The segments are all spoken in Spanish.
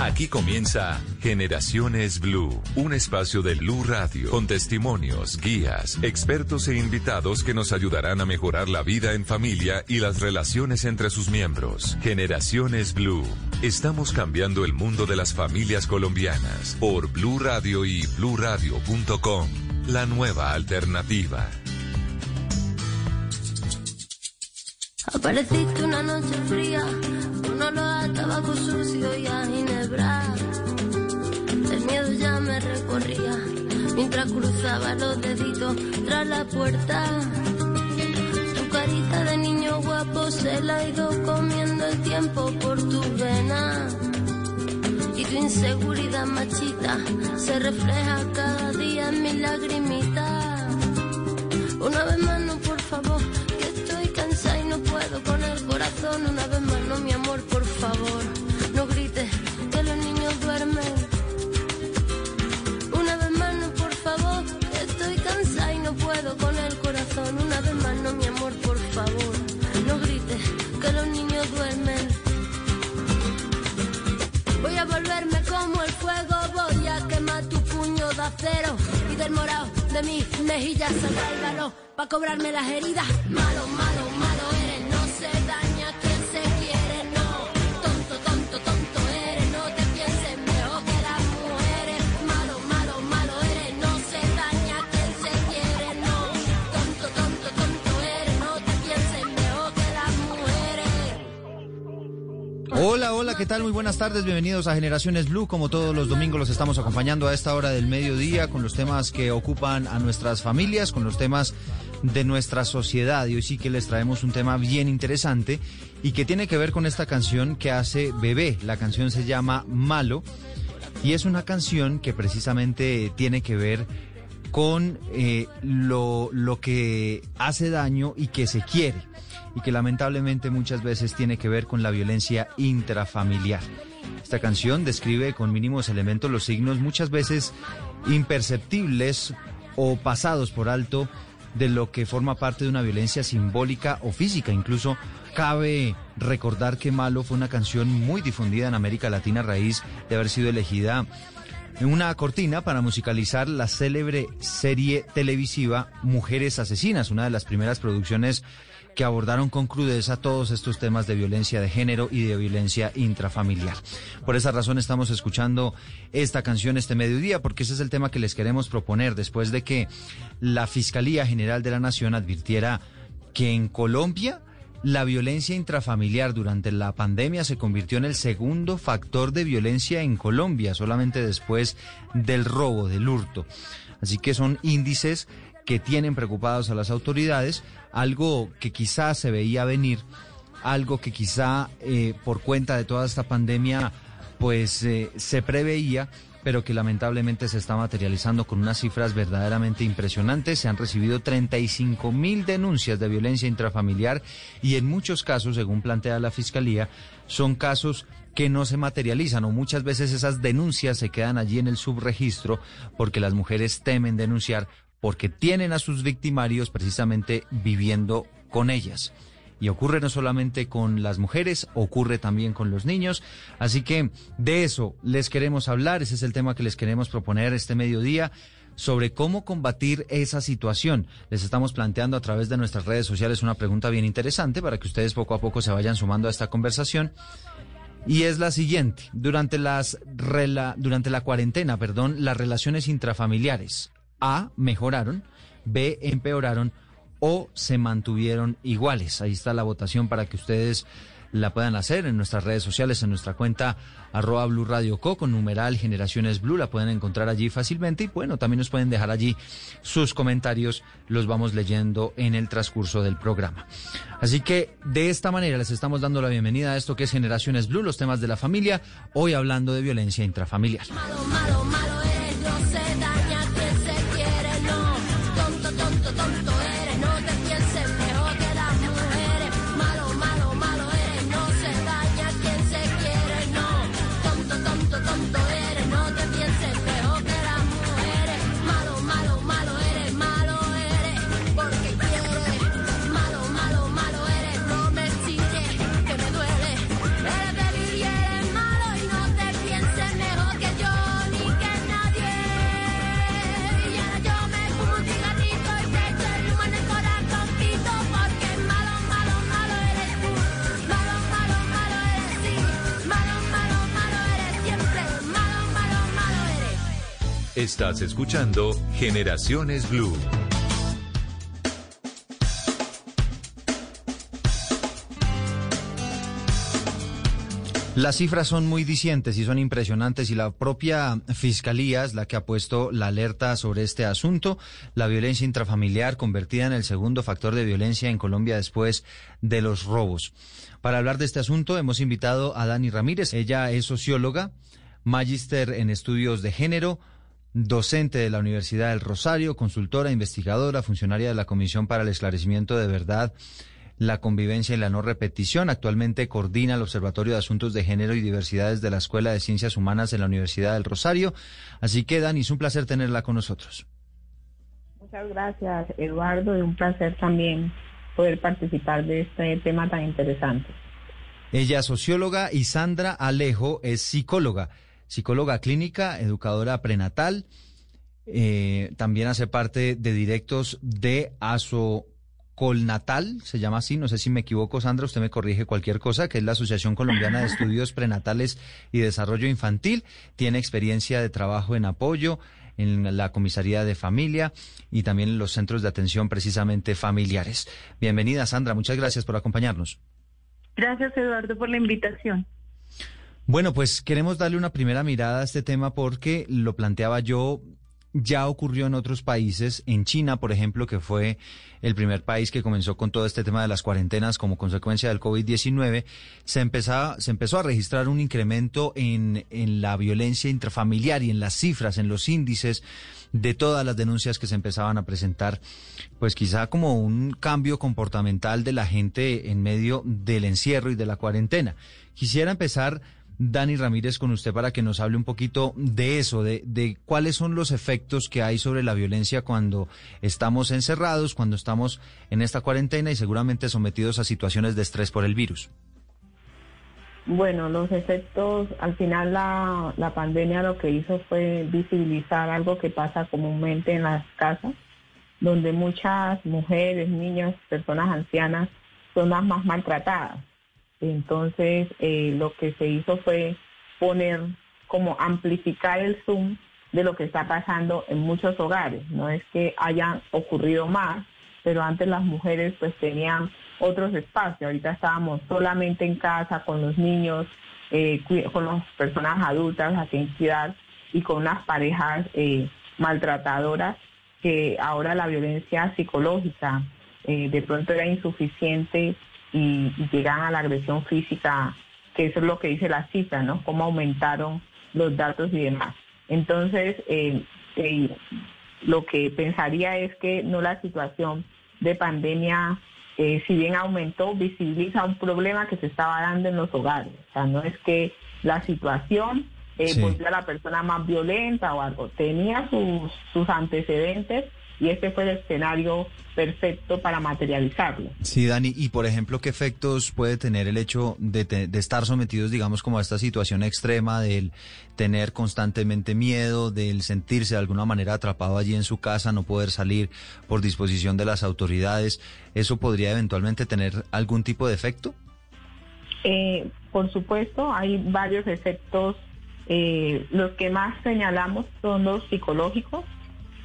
Aquí comienza Generaciones Blue, un espacio de Blue Radio con testimonios, guías, expertos e invitados que nos ayudarán a mejorar la vida en familia y las relaciones entre sus miembros. Generaciones Blue. Estamos cambiando el mundo de las familias colombianas por Blue Radio y bluradio.com. La nueva alternativa. Apareciste una noche fría, olor a tabaco sucio y a ginebra. El miedo ya me recorría mientras cruzaba los deditos tras la puerta. Tu carita de niño guapo se la ha ido comiendo el tiempo por tu vena. Y tu inseguridad machita se refleja cada día en mi lagrimita. Una vez más, no, por favor puedo con el corazón. Una vez más, no, mi amor, favor. No grites que los niños duermen. Una vez más, no, por favor. Estoy cansada y no puedo con el corazón. Una vez más, no, mi amor, por favor. No grites que los niños duermen. Voy a volverme como el fuego. Voy a quemar tu puño de acero. Y del morado de mis mejillas saldrá el valor. Pa' cobrarme las heridas. Malo, malo, ¿qué tal? Muy buenas tardes, bienvenidos a Generaciones Blue. Como todos los domingos los estamos acompañando a esta hora del mediodía con los temas que ocupan a nuestras familias, con los temas de nuestra sociedad. Y hoy sí que les traemos un tema bien interesante y que tiene que ver con esta canción que hace Bebé. La canción se llama Malo y es una canción que precisamente tiene que ver con eh, lo, lo que hace daño y que se quiere y que lamentablemente muchas veces tiene que ver con la violencia intrafamiliar. Esta canción describe con mínimos elementos los signos muchas veces imperceptibles o pasados por alto de lo que forma parte de una violencia simbólica o física. Incluso cabe recordar que Malo fue una canción muy difundida en América Latina a raíz de haber sido elegida una cortina para musicalizar la célebre serie televisiva Mujeres Asesinas, una de las primeras producciones que abordaron con crudeza todos estos temas de violencia de género y de violencia intrafamiliar. Por esa razón estamos escuchando esta canción este mediodía, porque ese es el tema que les queremos proponer después de que la Fiscalía General de la Nación advirtiera que en Colombia la violencia intrafamiliar durante la pandemia se convirtió en el segundo factor de violencia en Colombia, solamente después del robo, del hurto. Así que son índices que tienen preocupados a las autoridades, algo que quizá se veía venir, algo que quizá eh, por cuenta de toda esta pandemia pues eh, se preveía pero que lamentablemente se está materializando con unas cifras verdaderamente impresionantes. Se han recibido 35 mil denuncias de violencia intrafamiliar y en muchos casos, según plantea la Fiscalía, son casos que no se materializan o muchas veces esas denuncias se quedan allí en el subregistro porque las mujeres temen denunciar porque tienen a sus victimarios precisamente viviendo con ellas. Y ocurre no solamente con las mujeres, ocurre también con los niños. Así que de eso les queremos hablar, ese es el tema que les queremos proponer este mediodía sobre cómo combatir esa situación. Les estamos planteando a través de nuestras redes sociales una pregunta bien interesante para que ustedes poco a poco se vayan sumando a esta conversación. Y es la siguiente, durante, las durante la cuarentena, perdón, las relaciones intrafamiliares A mejoraron, B empeoraron o se mantuvieron iguales. Ahí está la votación para que ustedes la puedan hacer en nuestras redes sociales, en nuestra cuenta arroba Blue Radio Co con numeral Generaciones Blue, la pueden encontrar allí fácilmente y bueno, también nos pueden dejar allí sus comentarios, los vamos leyendo en el transcurso del programa. Así que de esta manera les estamos dando la bienvenida a esto que es Generaciones Blue, los temas de la familia, hoy hablando de violencia intrafamiliar. no Estás escuchando Generaciones Blue. Las cifras son muy dicientes y son impresionantes y la propia Fiscalía es la que ha puesto la alerta sobre este asunto, la violencia intrafamiliar convertida en el segundo factor de violencia en Colombia después de los robos. Para hablar de este asunto hemos invitado a Dani Ramírez. Ella es socióloga, magíster en estudios de género, docente de la Universidad del Rosario, consultora, investigadora, funcionaria de la Comisión para el Esclarecimiento de Verdad la convivencia y la no repetición. Actualmente coordina el Observatorio de Asuntos de Género y Diversidades de la Escuela de Ciencias Humanas de la Universidad del Rosario. Así que, Dani, es un placer tenerla con nosotros. Muchas gracias, Eduardo, y un placer también poder participar de este tema tan interesante. Ella es socióloga y Sandra Alejo es psicóloga, psicóloga clínica, educadora prenatal. Eh, también hace parte de directos de ASO Colnatal, se llama así, no sé si me equivoco, Sandra, usted me corrige cualquier cosa, que es la Asociación Colombiana de Estudios Prenatales y Desarrollo Infantil. Tiene experiencia de trabajo en apoyo en la comisaría de familia y también en los centros de atención precisamente familiares. Bienvenida, Sandra, muchas gracias por acompañarnos. Gracias, Eduardo, por la invitación. Bueno, pues queremos darle una primera mirada a este tema porque lo planteaba yo ya ocurrió en otros países, en China, por ejemplo, que fue el primer país que comenzó con todo este tema de las cuarentenas como consecuencia del COVID-19, se, se empezó a registrar un incremento en, en la violencia intrafamiliar y en las cifras, en los índices de todas las denuncias que se empezaban a presentar, pues quizá como un cambio comportamental de la gente en medio del encierro y de la cuarentena. Quisiera empezar Dani Ramírez con usted para que nos hable un poquito de eso, de, de, cuáles son los efectos que hay sobre la violencia cuando estamos encerrados, cuando estamos en esta cuarentena y seguramente sometidos a situaciones de estrés por el virus. Bueno, los efectos, al final la, la pandemia lo que hizo fue visibilizar algo que pasa comúnmente en las casas, donde muchas mujeres, niñas, personas ancianas son las más maltratadas entonces, eh, lo que se hizo fue poner como amplificar el zoom de lo que está pasando en muchos hogares. No es que hayan ocurrido más, pero antes las mujeres pues tenían otros espacios. Ahorita estábamos solamente en casa con los niños, eh, con las personas adultas a quien cuidar y con unas parejas eh, maltratadoras que ahora la violencia psicológica de pronto era insuficiente y, llegan a la agresión física, que eso es lo que dice la cifra, ¿no? Cómo aumentaron los datos y demás. Entonces, eh, eh, lo que pensaría es que no la situación de pandemia, eh, si bien aumentó, visibiliza un problema que se estaba dando en los hogares. O sea, no es que la situación eh, volvió a la persona más violenta o algo, tenía sus, sus antecedentes y este fue el escenario perfecto para materializarlo. Sí, Dani, y por ejemplo, ¿qué efectos puede tener el hecho de, de, estar sometidos, digamos, como a esta situación extrema, del tener constantemente miedo, del sentirse de alguna manera atrapado allí en su casa, no poder salir por disposición de las autoridades? ¿Eso podría eventualmente tener algún tipo de efecto? Eh, por supuesto, hay varios efectos. Eh, los que más señalamos son los psicológicos,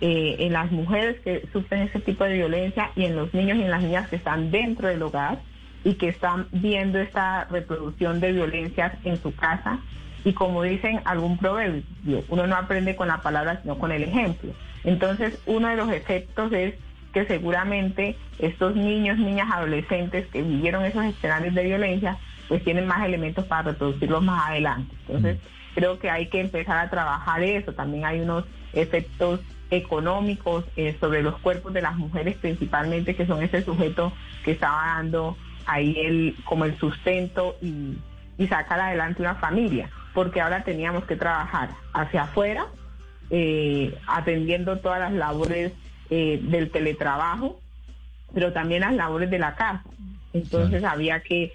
eh, en las mujeres que sufren ese tipo de violencia y en los niños y en las niñas que están dentro del hogar y que están viendo esta reproducción de violencias en su casa. Y como dicen algún proverbio, uno no aprende con la palabra sino con el ejemplo. Entonces, uno de los efectos es que seguramente estos niños, niñas, adolescentes que vivieron esos escenarios de violencia, pues tienen más elementos para reproducirlos más adelante. Entonces, mm. creo que hay que empezar a trabajar eso. También hay unos efectos económicos eh, sobre los cuerpos de las mujeres principalmente, que son ese sujeto que estaba dando ahí el, como el sustento y, sacar adelante una familia, porque ahora teníamos que trabajar hacia afuera, eh, atendiendo todas las labores eh, del teletrabajo, pero también las labores de la casa. Entonces había que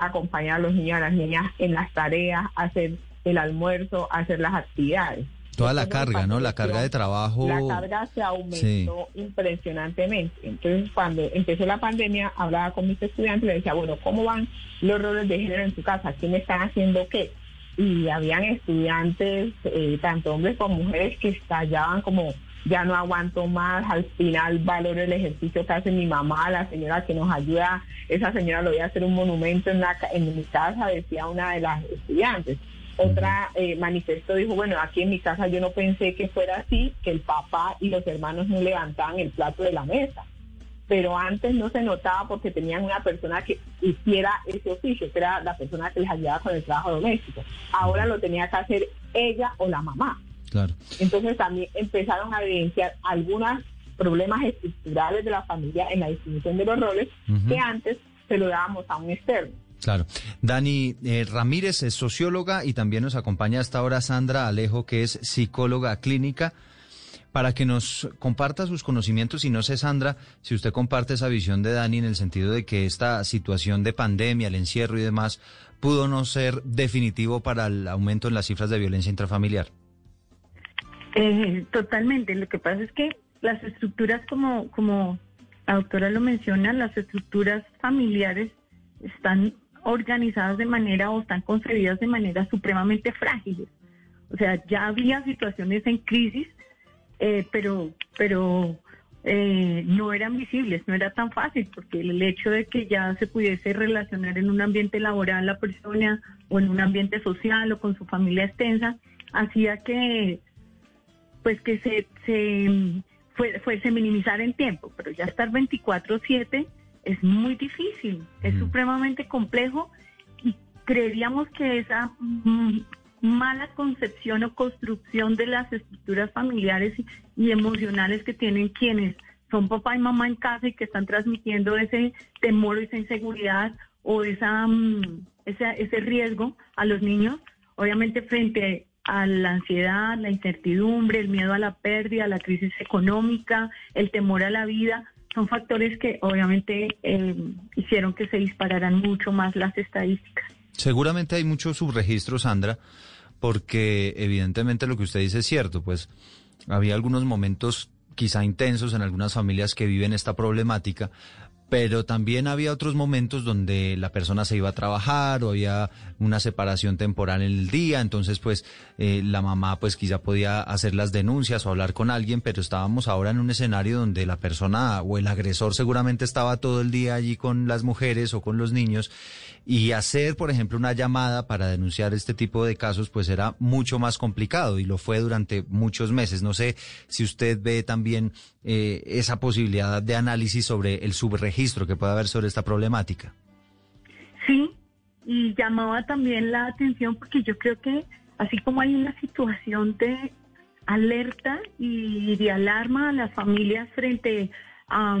acompañar a los niños y a las niñas en las tareas, hacer el almuerzo, hacer las actividades. Toda la carga, ¿no? La carga de trabajo. La carga se aumentó impresionantemente. Entonces, cuando empezó la pandemia, hablaba con mis estudiantes y les decía, bueno, ¿cómo van los roles de género en su casa? ¿Quién están haciendo qué? y habían estudiantes, eh, tanto hombres como mujeres, que estallaban como ya no aguanto más, al final valoro el ejercicio que hace mi mamá, la señora que nos ayuda, esa señora lo voy a hacer un monumento en, la, en mi casa, decía una de las estudiantes. Otra eh, manifestó, dijo, bueno, aquí en mi casa yo no pensé que fuera así, que el papá y los hermanos no levantaban el plato de la mesa. Pero antes no se notaba porque tenían una persona que hiciera ese oficio, que era la persona que les ayudaba con el trabajo doméstico. Ahora lo tenía que hacer ella o la mamá. Claro. Entonces también empezaron a evidenciar algunos problemas estructurales de la familia en la distribución de los roles que antes se lo dábamos a un externo. Claro. Dani eh, Ramírez es socióloga y también nos acompaña hasta ahora Sandra Alejo, que es psicóloga clínica, para que nos comparta sus conocimientos. Y no sé, Sandra, si usted comparte esa visión de Dani en el sentido de que esta situación de pandemia, el encierro y demás, pudo no ser definitivo para el aumento en las cifras de violencia intrafamiliar. Eh, totalmente. Lo que pasa es que las estructuras, como, como la doctora lo menciona, las estructuras familiares están organizadas de manera o están concebidas de manera supremamente frágiles. O sea, ya había situaciones en crisis, eh, pero, pero eh, no eran visibles, no era tan fácil, porque el hecho de que ya se pudiese relacionar en un ambiente laboral la persona o en un ambiente social o con su familia extensa, hacía que, pues que se, se fuese minimizar en tiempo, pero ya estar 24/7 es muy difícil, es supremamente complejo y creeríamos que esa mm, mala concepción o construcción de las estructuras familiares y, emocionales que tienen quienes son papá y mamá en casa y que están transmitiendo ese temor, esa inseguridad o esa, mm, ese riesgo a los niños, obviamente frente a la ansiedad, la incertidumbre, el miedo a la pérdida, la crisis económica, el temor a la vida, son factores que obviamente eh, hicieron que se dispararan mucho más las estadísticas. Seguramente hay muchos subregistros, Sandra, porque evidentemente lo que usted dice es cierto, pues había algunos momentos quizá intensos en algunas familias que viven esta problemática, pero también había otros momentos donde la persona se iba a trabajar o había una separación temporal en el día, entonces pues eh, la mamá pues quizá podía hacer las denuncias o hablar con alguien, pero estábamos ahora en un escenario donde la persona o el agresor seguramente estaba todo el día allí con las mujeres o con los niños y hacer, por ejemplo, una llamada para denunciar este tipo de casos, pues era mucho más complicado y lo fue durante muchos meses. No sé si usted ve también eh, esa posibilidad de análisis sobre el subregistro que puede haber sobre esta problemática. Sí, y llamaba también la atención porque yo creo que así como hay una situación de alerta y de alarma a las familias frente a,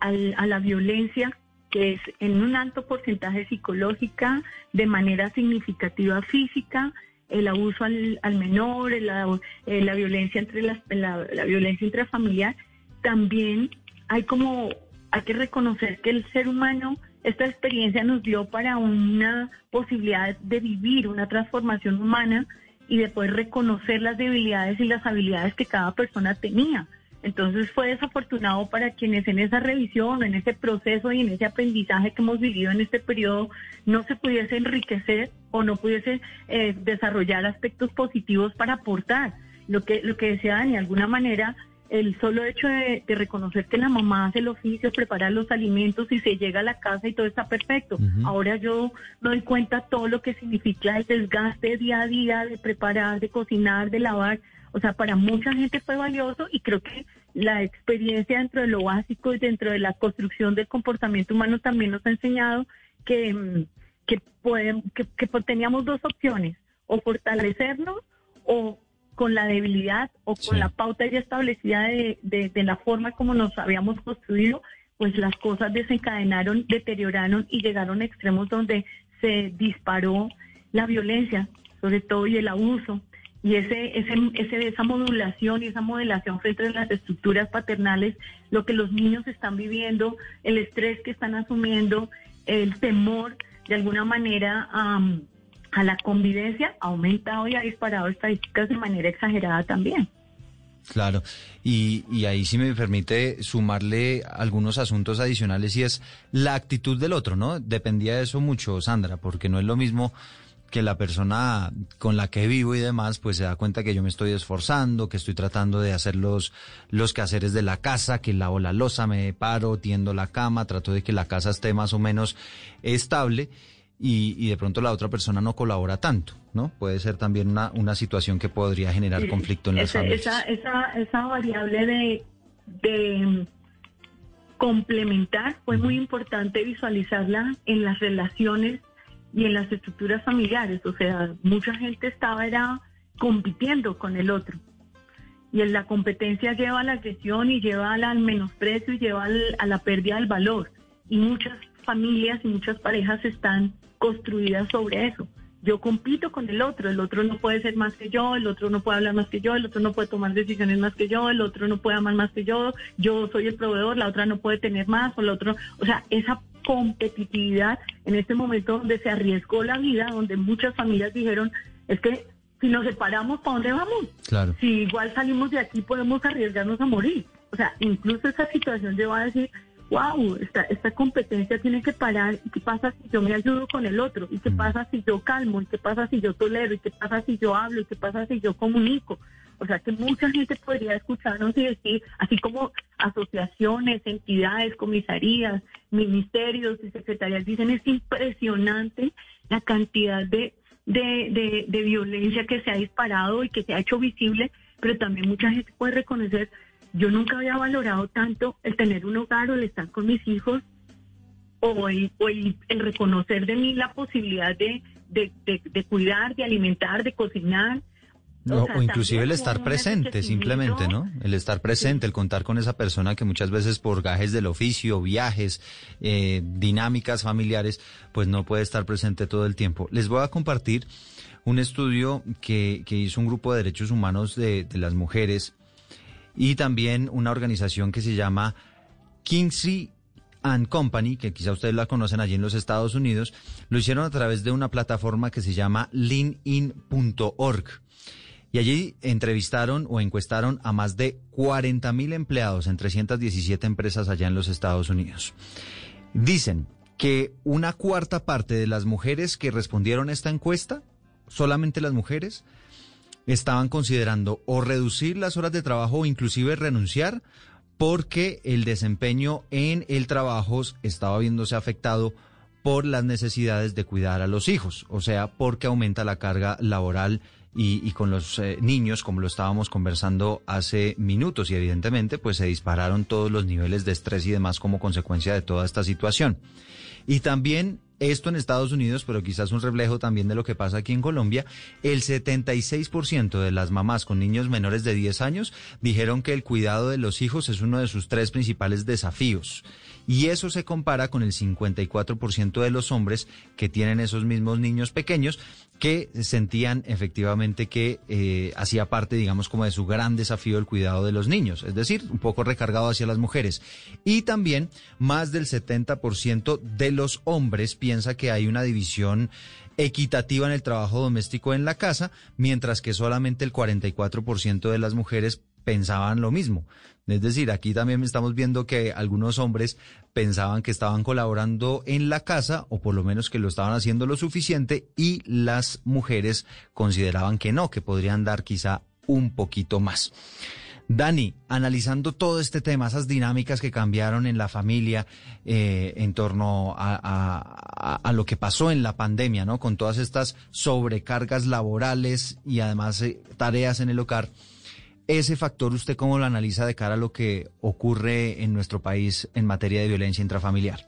a la violencia que es en un alto porcentaje psicológica, de manera significativa física, el abuso al, menor, la, eh, la, violencia entre las, la, violencia intrafamiliar, también hay como hay que reconocer que el ser humano esta experiencia nos dio para una posibilidad de vivir una transformación humana y de poder reconocer las debilidades y las habilidades que cada persona tenía. Entonces fue desafortunado para quienes en esa revisión, en ese proceso y en ese aprendizaje que hemos vivido en este periodo no se pudiese enriquecer o no pudiese eh, desarrollar aspectos positivos para aportar. Lo que, lo que decía de alguna manera, el solo hecho de, reconocer que la mamá hace el oficio, prepara los alimentos y se llega a la casa y todo está perfecto. Ahora yo me doy cuenta todo lo que significa el desgaste día a día de preparar, de cocinar, de lavar o sea, para mucha gente fue valioso y creo que la experiencia dentro de lo básico y dentro de la construcción del comportamiento humano también nos ha enseñado que, mm, que, que, teníamos dos opciones, o fortalecernos o con la debilidad o con la pauta ya establecida de, de, la forma como nos habíamos construido, pues las cosas desencadenaron, deterioraron y llegaron a extremos donde se disparó la violencia, sobre todo y el abuso. Y ese, ese, ese, esa modulación y esa modelación frente a las estructuras paternales, lo que los niños están viviendo, el estrés que están asumiendo, el temor de alguna manera a la convivencia ha aumentado y ha disparado estadísticas de manera exagerada también. Claro, y, y ahí sí me permite sumarle algunos asuntos adicionales y es la actitud del otro, ¿no? Dependía de eso mucho, Sandra, porque no es lo mismo que la persona con la que vivo y demás, pues se da cuenta que yo me estoy esforzando, que estoy tratando de hacer los, los quehaceres de la casa, que lavo la losa, me paro, tiendo la cama, trato de que la casa esté más o menos estable y, y de pronto la otra persona no colabora tanto, ¿no? Puede ser también una, una situación que podría generar conflicto en las esa, familias. Esa, esa, esa variable de, de complementar fue muy importante visualizarla en las relaciones y en las estructuras familiares. O sea, mucha gente estaba era compitiendo con el otro. Y en la competencia lleva a la agresión y lleva al menosprecio y lleva al- a la pérdida del valor. Y muchas familias y muchas parejas están construidas sobre eso. Yo compito con el otro, el otro no puede ser más que yo, el otro no puede hablar más que yo, el otro no puede tomar decisiones más que yo, el otro no puede amar más que yo, yo soy el proveedor, la otra no puede tener más, o el otro, o sea, esa competitividad en este momento donde se arriesgó la vida, donde muchas familias dijeron, es que si nos separamos, ¿para dónde vamos? Claro. Si igual salimos de aquí, podemos arriesgarnos a morir. O sea, incluso esa situación lleva a decir, wow, esta, esta competencia tiene que parar. ¿Y qué pasa si yo me ayudo con el otro? ¿Y qué Mm. pasa si yo calmo? ¿Y qué pasa si yo tolero? ¿Y qué pasa si yo hablo? ¿Y qué pasa si yo comunico? O sea, que mucha gente podría escucharnos y decir, así como asociaciones, entidades, comisarías, ministerios y secretarías dicen, es impresionante la cantidad de, de, de, de violencia que se ha disparado y que se ha hecho visible, pero también mucha gente puede reconocer, yo nunca había valorado tanto el tener un hogar o el estar con mis hijos o el, o el, el reconocer de mí la posibilidad de, de, de, de cuidar, de alimentar, de cocinar. O, O sea, o inclusive el estar presente, simplemente, ¿no? El estar presente, el contar con esa persona que muchas veces por gajes del oficio, viajes, eh, dinámicas familiares, pues no puede estar presente todo el tiempo. Les voy a compartir un estudio que, que hizo un grupo de derechos humanos de, de las mujeres y también una organización que se llama Kinsey and Company, que quizá ustedes la conocen allí en los Estados Unidos, lo hicieron a través de una plataforma que se llama leanin.org. Y allí entrevistaron o encuestaron a más de 40 mil empleados en 317 empresas allá en los Estados Unidos. Dicen que una cuarta parte de las mujeres que respondieron a esta encuesta, solamente las mujeres, estaban considerando o reducir las horas de trabajo o inclusive renunciar porque el desempeño en el trabajo estaba viéndose afectado por las necesidades de cuidar a los hijos, o sea, porque aumenta la carga laboral y, con los eh, niños, como lo estábamos conversando hace minutos, y evidentemente pues se dispararon todos los niveles de estrés y demás como consecuencia de toda esta situación. Y también esto en Estados Unidos, pero quizás un reflejo también de lo que pasa aquí en Colombia, el 76% de las mamás con niños menores de 10 años dijeron que el cuidado de los hijos es uno de sus tres principales desafíos. Y eso se compara con el 54% de los hombres que tienen esos mismos niños pequeños que sentían efectivamente que eh, hacía parte, digamos, como de su gran desafío el cuidado de los niños, es decir, un poco recargado hacia las mujeres. Y también más del 70% de los hombres piensa que hay una división equitativa en el trabajo doméstico en la casa, mientras que solamente el 44% de las mujeres pensaban lo mismo. Es decir, aquí también estamos viendo que algunos hombres pensaban que estaban colaborando en la casa o por lo menos que lo estaban haciendo lo suficiente y las mujeres consideraban que no, que podrían dar quizá un poquito más. Dani, analizando todo este tema, esas dinámicas que cambiaron en la familia eh, en torno a, lo que pasó en la pandemia, ¿no? Con todas estas sobrecargas laborales y además eh, tareas en el hogar. Ese factor, ¿usted cómo lo analiza de cara a lo que ocurre en nuestro país en materia de violencia intrafamiliar?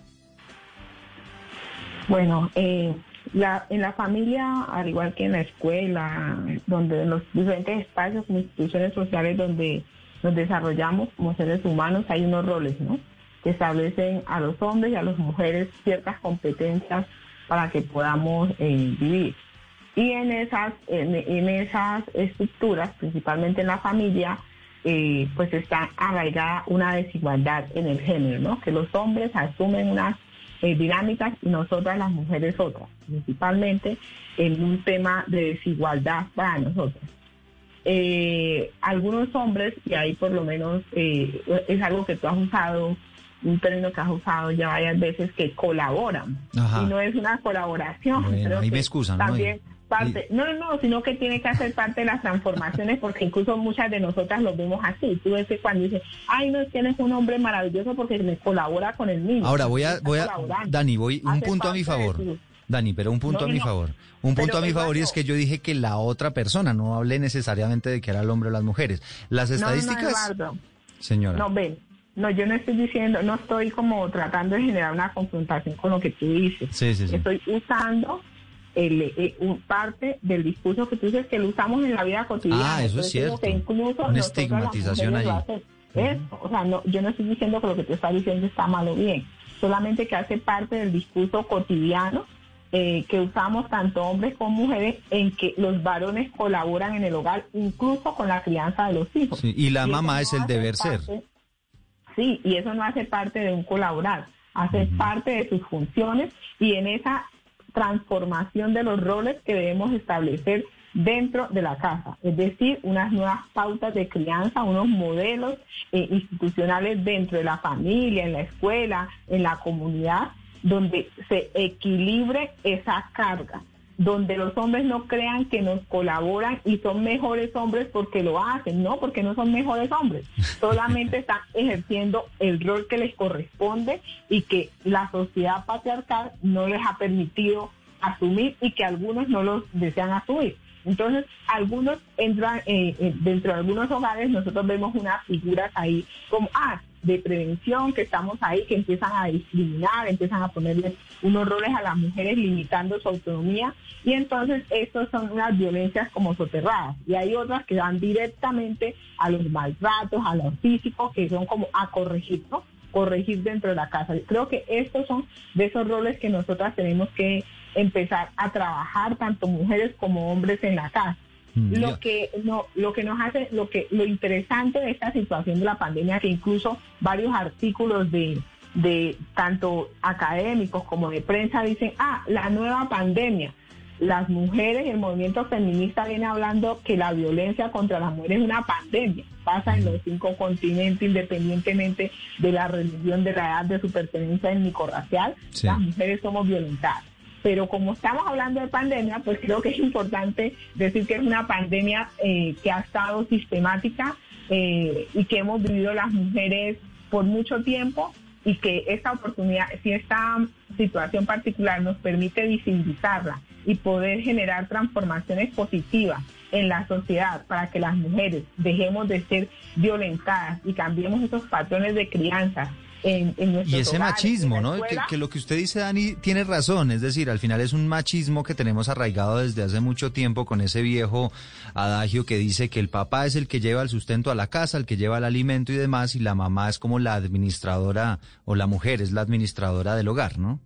Bueno, eh, la, en la familia, al igual que en la escuela, donde en los diferentes espacios, instituciones sociales donde nos desarrollamos como seres humanos, hay unos roles, ¿no? Que establecen a los hombres y a las mujeres ciertas competencias para que podamos eh, vivir. Y en esas, en, en, esas estructuras, principalmente en la familia, eh, pues está arraigada una desigualdad en el género, ¿no? Que los hombres asumen unas eh, dinámicas y nosotras las mujeres otras, principalmente en un tema de desigualdad para nosotros. Eh, algunos hombres, y ahí por lo menos eh, es algo que tú has usado, un término que has usado ya varias veces, que colaboran. Ajá. Y no es una colaboración. Bueno, ahí me excusan, ¿no? Parte, no, no, no, sino que tiene que hacer parte de las transformaciones porque incluso muchas de nosotras lo vemos así. Tú ves que cuando dices, ay, no, tienes un hombre maravilloso porque me colabora con el niño. Ahora voy a, voy a, Dani, voy un punto a mi favor. Dani, pero un punto a mi favor. Un punto a mi favor y es que yo dije que la otra persona, no hablé necesariamente de que era el hombre o las mujeres. Las estadísticas... No, Señora. No, ven, no, yo no estoy diciendo, no estoy como tratando de generar una confrontación con lo que tú dices. Sí, sí, sí. Estoy usando el, eh, parte del discurso que tú dices que lo usamos en la vida cotidiana. Ah, eso es cierto. Que incluso Una estigmatización ahí. o sea, no, yo no estoy diciendo que lo que tú estás diciendo está mal o bien, solamente que hace parte del discurso cotidiano eh, que usamos tanto hombres como mujeres en que los varones colaboran en el hogar, incluso con la crianza de los hijos. y la mamá es el deber ser. Sí, y eso no hace parte de un colaborar, hace parte de sus funciones y en esa transformación de los roles que debemos establecer dentro de la casa, es decir, unas nuevas pautas de crianza, unos modelos eh, institucionales dentro de la familia, en la escuela, en la comunidad, donde se equilibre esa carga donde los hombres no crean que nos colaboran y son mejores hombres porque lo hacen, no, porque no son mejores hombres, solamente están ejerciendo el rol que les corresponde y que la sociedad patriarcal no les ha permitido asumir y que algunos no los desean asumir. Entonces, algunos entran, eh, eh, dentro de algunos hogares nosotros vemos unas figuras ahí como, ah, de prevención, que estamos ahí, que empiezan a discriminar, empiezan a ponerle unos roles a las mujeres limitando su autonomía y entonces estos son unas violencias como soterradas y hay otras que van directamente a los maltratos, a los físicos, que son como a corregir, ¿no? corregir dentro de la casa. Creo que estos son de esos roles que nosotras tenemos que empezar a trabajar tanto mujeres como hombres en la casa. Mm, lo que no, lo que nos hace, lo que, lo interesante de esta situación de la pandemia, que incluso varios artículos de, de tanto académicos como de prensa dicen, ah, la nueva pandemia. Las mujeres y el movimiento feminista viene hablando que la violencia contra las mujeres es una pandemia. Pasa en los cinco continentes, independientemente de la religión, de la edad, de su pertenencia étnico-racial. Las mujeres somos violentadas pero como estamos hablando de pandemia, pues creo que es importante decir que es una pandemia eh, que ha estado sistemática eh, y que hemos vivido las mujeres por mucho tiempo y que esta oportunidad, si esta situación particular nos permite visibilizarla y poder generar transformaciones positivas en la sociedad para que las mujeres dejemos de ser violentadas y cambiemos esos patrones de crianza y ese machismo, ¿no? Que, lo que usted dice, Dani, tiene razón. Es decir, al final es un machismo que tenemos arraigado desde hace mucho tiempo con ese viejo adagio que dice que el papá es el que lleva el sustento a la casa, el que lleva el alimento y demás, y la mamá es como la administradora, o la mujer es la administradora del hogar, ¿no?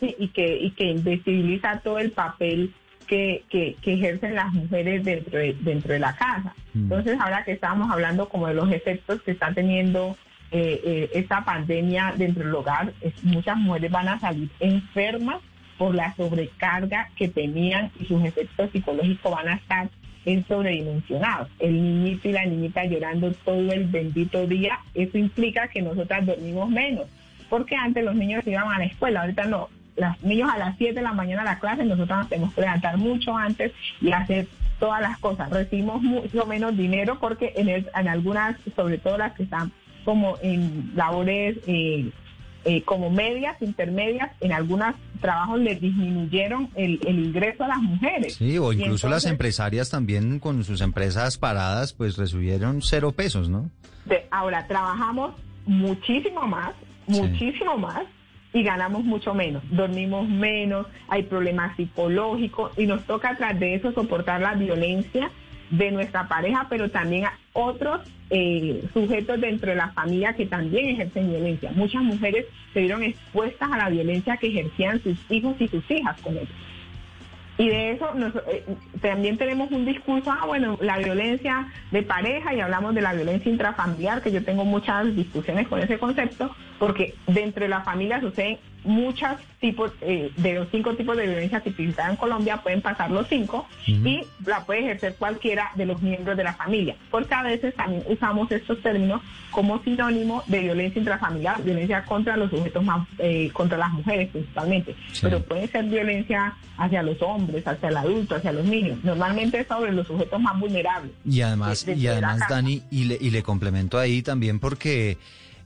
Sí, y que, y que invisibiliza todo el papel que, que, ejercen las mujeres dentro de, dentro de la casa. Mm. Entonces, ahora que estábamos hablando como de los efectos que está teniendo eh, eh, esta pandemia dentro del hogar, muchas mujeres van a salir enfermas por la sobrecarga que tenían y sus efectos psicológicos van a estar en sobredimensionados. El niñito y la niñita llorando todo el bendito día, eso implica que nosotras dormimos menos, porque antes los niños iban a la escuela, ahorita no. Los niños a las 7 de la mañana a la clase, nosotros nos tenemos que levantar mucho antes y hacer todas las cosas. Recibimos mucho menos dinero porque en, en algunas, sobre todo las que están como en labores eh, eh, como medias, intermedias, en algunos trabajos les disminuyeron el, ingreso a las mujeres. Sí, o incluso las empresarias también con sus empresas paradas, pues recibieron cero pesos, ¿no? ahora, trabajamos muchísimo más, muchísimo más, y ganamos mucho menos, dormimos menos, hay problemas psicológicos y nos toca tras de eso soportar la violencia de nuestra pareja, pero también a otros eh, sujetos dentro de la familia que también ejercen violencia. Muchas mujeres se vieron expuestas a la violencia que ejercían sus hijos y sus hijas con ellos. Y de eso eh, también tenemos un discurso, ah, bueno, la violencia de pareja y hablamos de la violencia intrafamiliar, que yo tengo muchas discusiones con ese concepto, porque dentro de la familia suceden muchos tipos, eh, de los cinco tipos de violencia tipificada en Colombia, pueden pasar los cinco y la puede ejercer cualquiera de los miembros de la familia, porque a veces también usamos estos términos como sinónimo de violencia intrafamiliar, violencia contra los sujetos más, eh, contra las mujeres principalmente, pero puede ser violencia hacia los hombres, hacia el adulto, hacia los niños, normalmente es sobre los sujetos más vulnerables. Y además, y además Dani, y le, y le complemento ahí también porque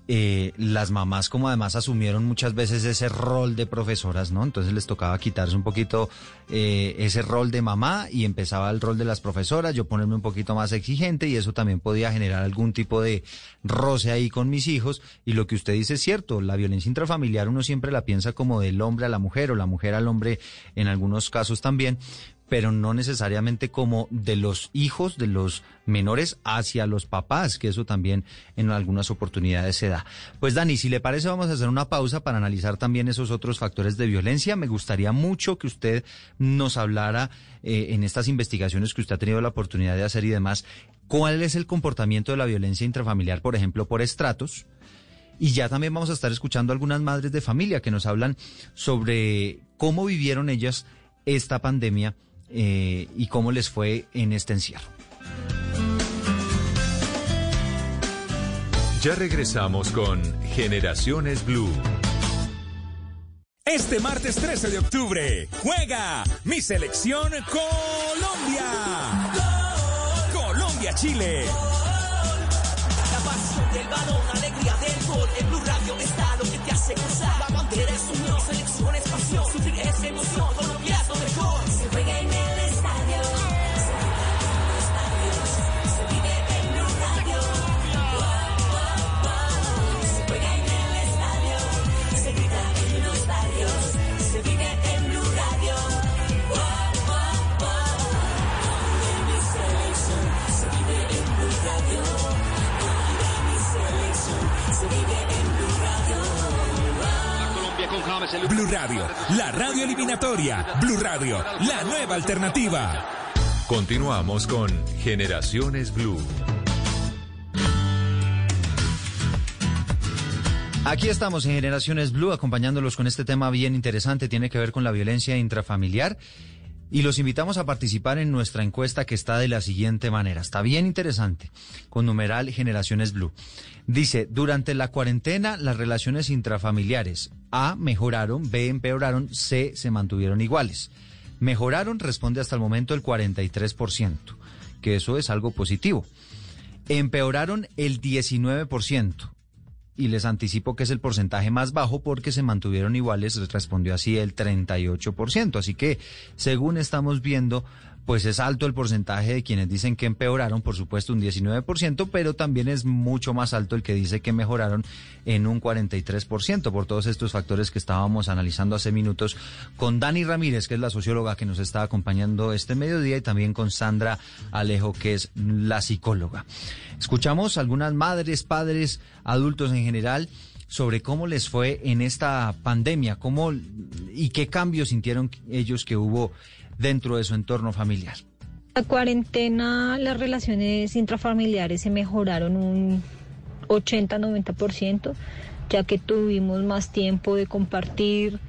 eh, las mamás como además asumieron muchas veces ese rol de profesoras, ¿no? Entonces les tocaba quitarse un poquito eh, ese rol de mamá y empezaba el rol de las profesoras, yo ponerme un poquito más exigente y eso también podía generar algún tipo de roce ahí con mis hijos. Y lo que usted dice es cierto, la violencia intrafamiliar uno siempre la piensa como del hombre a la mujer o la mujer al hombre en algunos casos también, pero no necesariamente como de los hijos de los menores hacia los papás, que eso también en algunas oportunidades se da. Pues Dani, si le parece vamos a hacer una pausa para analizar también esos otros factores de violencia. Me gustaría mucho que usted nos hablara eh, en estas investigaciones que usted ha tenido la oportunidad de hacer y demás, cuál es el comportamiento de la violencia intrafamiliar, por ejemplo, por estratos. Y ya también vamos a estar escuchando algunas madres de familia que nos hablan sobre cómo vivieron ellas esta pandemia eh, y cómo les fue en este encierro. Ya regresamos con Generaciones Blue. Este martes 13 de octubre juega mi selección Colombia. Colombia-Chile. La pasión del balón, alegría del gol. En Blue Radio está lo que te hace gozar. La bandera es unión, selección es pasión. Sufrir es emoción. Blue Radio. La radio eliminatoria. Blue Radio, la nueva alternativa. Continuamos con Generaciones Blue. Aquí estamos en Generaciones Blue acompañándolos con este tema bien interesante, tiene que ver con la violencia intrafamiliar. Y los invitamos a participar en nuestra encuesta que está de la siguiente manera. Está bien interesante, con numeral Generaciones Blue. Dice, durante la cuarentena las relaciones intrafamiliares A mejoraron, B empeoraron, C se mantuvieron iguales. Mejoraron responde hasta el momento el 43%, que eso es algo positivo. Empeoraron el 19%. Y les anticipo que es el porcentaje más bajo porque se mantuvieron iguales, respondió así el 38%. Así que, según estamos viendo, pues es alto el porcentaje de quienes dicen que empeoraron, por supuesto un 19%, pero también es mucho más alto el que dice que mejoraron en un 43% por todos estos factores que estábamos analizando hace minutos con Dani Ramírez, que es la socióloga que nos está acompañando este mediodía, y también con Sandra Alejo, que es la psicóloga. Escuchamos algunas madres, padres, adultos en general sobre cómo les fue en esta pandemia, cómo y qué cambios sintieron ellos que hubo dentro de su entorno familiar. La cuarentena, las relaciones intrafamiliares se mejoraron un 80-90%, ya que tuvimos más tiempo de compartir,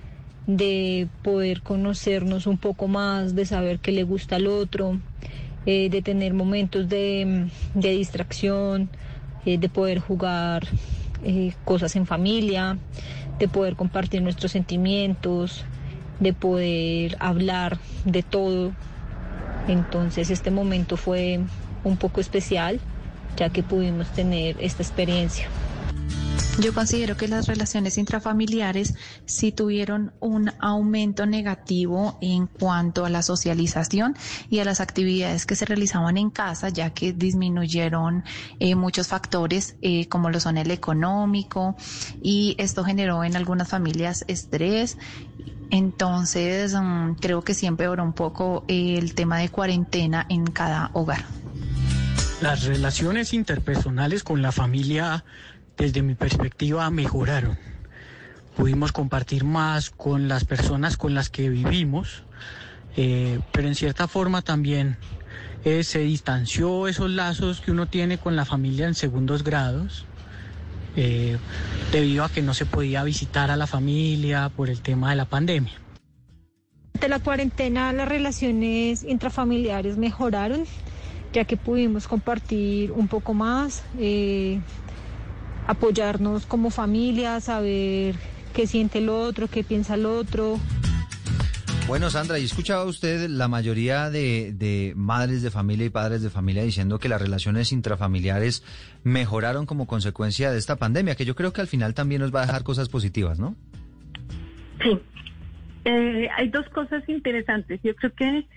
de poder conocernos un poco más, de saber qué le gusta al otro, eh, de tener momentos de, de distracción, eh, de poder jugar eh, cosas en familia, de poder compartir nuestros sentimientos, de poder hablar de todo. Entonces este momento fue un poco especial, ya que pudimos tener esta experiencia. Yo considero que las relaciones intrafamiliares sí tuvieron un aumento negativo en cuanto a la socialización y a las actividades que se realizaban en casa, ya que disminuyeron eh, muchos factores eh, como lo son el económico y esto generó en algunas familias estrés. Entonces mm, creo que sí empeoró un poco el tema de cuarentena en cada hogar. Las relaciones interpersonales con la familia desde mi perspectiva, mejoraron. Pudimos compartir más con las personas con las que vivimos, eh, pero en cierta forma también eh, se distanció esos lazos que uno tiene con la familia en segundos grados eh, debido a que no se podía visitar a la familia por el tema de la pandemia. Durante la cuarentena las relaciones intrafamiliares mejoraron, ya que pudimos compartir un poco más, eh, apoyarnos como familia, saber qué siente el otro, qué piensa el otro. Bueno, Sandra, y escuchaba usted la mayoría de, madres de familia y padres de familia diciendo que las relaciones intrafamiliares mejoraron como consecuencia de esta pandemia, que yo creo que al final también nos va a dejar cosas positivas, ¿no? Sí. Eh, hay dos cosas interesantes. Yo creo que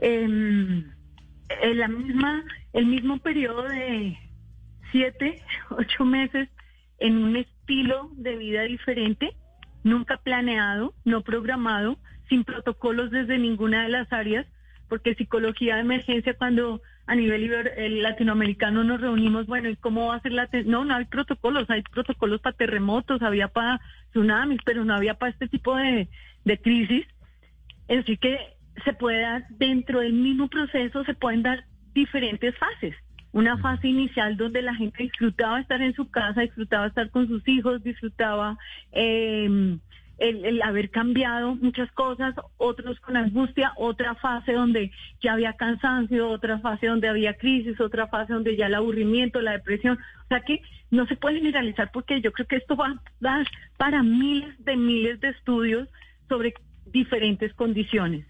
eh, en la misma, el mismo periodo de siete, ocho meses en un estilo de vida diferente, nunca planeado, no programado, sin protocolos desde ninguna de las áreas, porque psicología de emergencia cuando a nivel latinoamericano nos reunimos, bueno, ¿y cómo va a ser la... No, no hay protocolos, hay protocolos para terremotos, había para tsunamis, pero no había para este tipo de, de crisis. Así que se puede dar, dentro del mismo proceso, se pueden dar diferentes fases. Una fase inicial donde la gente disfrutaba estar en su casa, disfrutaba estar con sus hijos, disfrutaba... Eh, el, haber cambiado muchas cosas, otros con angustia, otra fase donde ya había cansancio, otra fase donde había crisis, otra fase donde ya el aburrimiento, la depresión. O sea que no se puede generalizar porque yo creo que esto va a dar para miles de miles de estudios sobre diferentes condiciones.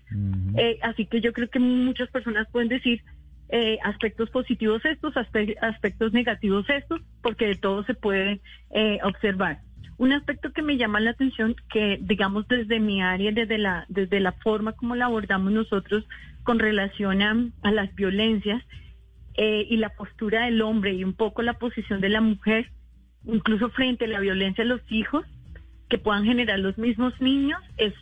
Eh, así que yo creo que muchas personas pueden decir eh, aspectos positivos estos, aspectos negativos estos, porque de todo se puede eh, observar. Un aspecto que me llama la atención, que digamos desde mi área, desde la, desde la forma como la abordamos nosotros con relación a, las violencias eh, y la postura del hombre y un poco la posición de la mujer, incluso frente a la violencia de los hijos, que puedan generar los mismos niños, es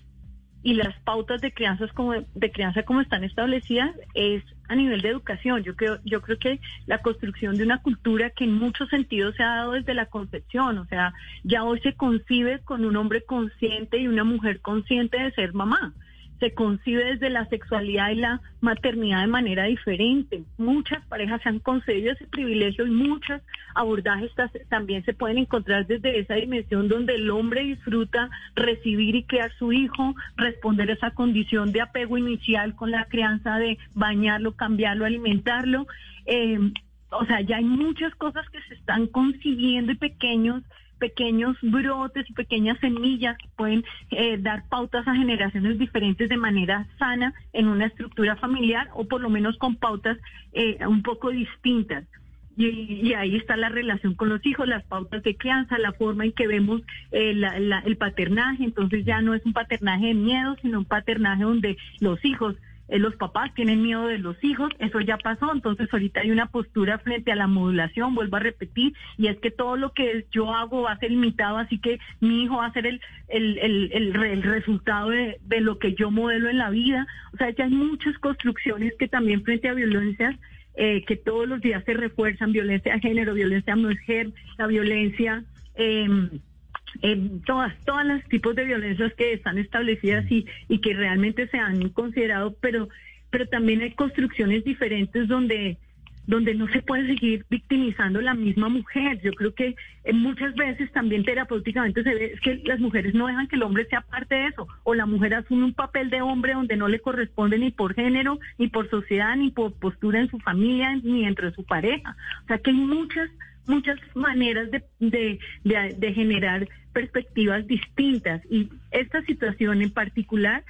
y las pautas de crianza como de crianza como están establecidas es a nivel de educación. Yo creo yo creo que la construcción de una cultura que en muchos sentidos se ha dado desde la concepción, o sea, ya hoy se concibe con un hombre consciente y una mujer consciente de ser mamá se concibe desde la sexualidad y la maternidad de manera diferente. Muchas parejas se han concedido ese privilegio y muchos abordajes también se pueden encontrar desde esa dimensión donde el hombre disfruta recibir y crear su hijo, responder a esa condición de apego inicial con la crianza de bañarlo, cambiarlo, alimentarlo. Eh, o sea, ya hay muchas cosas que se están concibiendo y pequeños pequeños brotes y pequeñas semillas que pueden eh, dar pautas a generaciones diferentes de manera sana en una estructura familiar o por lo menos con pautas eh, un poco distintas. Y, ahí está la relación con los hijos, las pautas de crianza, la forma en que vemos eh, el paternaje. Entonces ya no es un paternaje de miedo, sino un paternaje donde los hijos eh, los papás tienen miedo de los hijos, eso ya pasó, entonces ahorita hay una postura frente a la modulación, vuelvo a repetir, y es que todo lo que yo hago va a ser limitado, así que mi hijo va a ser el, el, el, el, resultado de, de, lo que yo modelo en la vida, o sea, ya hay muchas construcciones que también frente a violencias eh, que todos los días se refuerzan, violencia de género, violencia mujer, la violencia... Eh, todas, todas los tipos de violencias que están establecidas y, y que realmente se han considerado, pero, pero también hay construcciones diferentes donde, donde no se puede seguir victimizando la misma mujer. Yo creo que eh, muchas veces también terapéuticamente se ve que las mujeres no dejan que el hombre sea parte de eso, o la mujer asume un papel de hombre donde no le corresponde ni por género, ni por sociedad, ni por postura en su familia, ni entre su pareja. O sea que hay muchas muchas maneras de, de, de, generar perspectivas distintas. Y esta situación en particular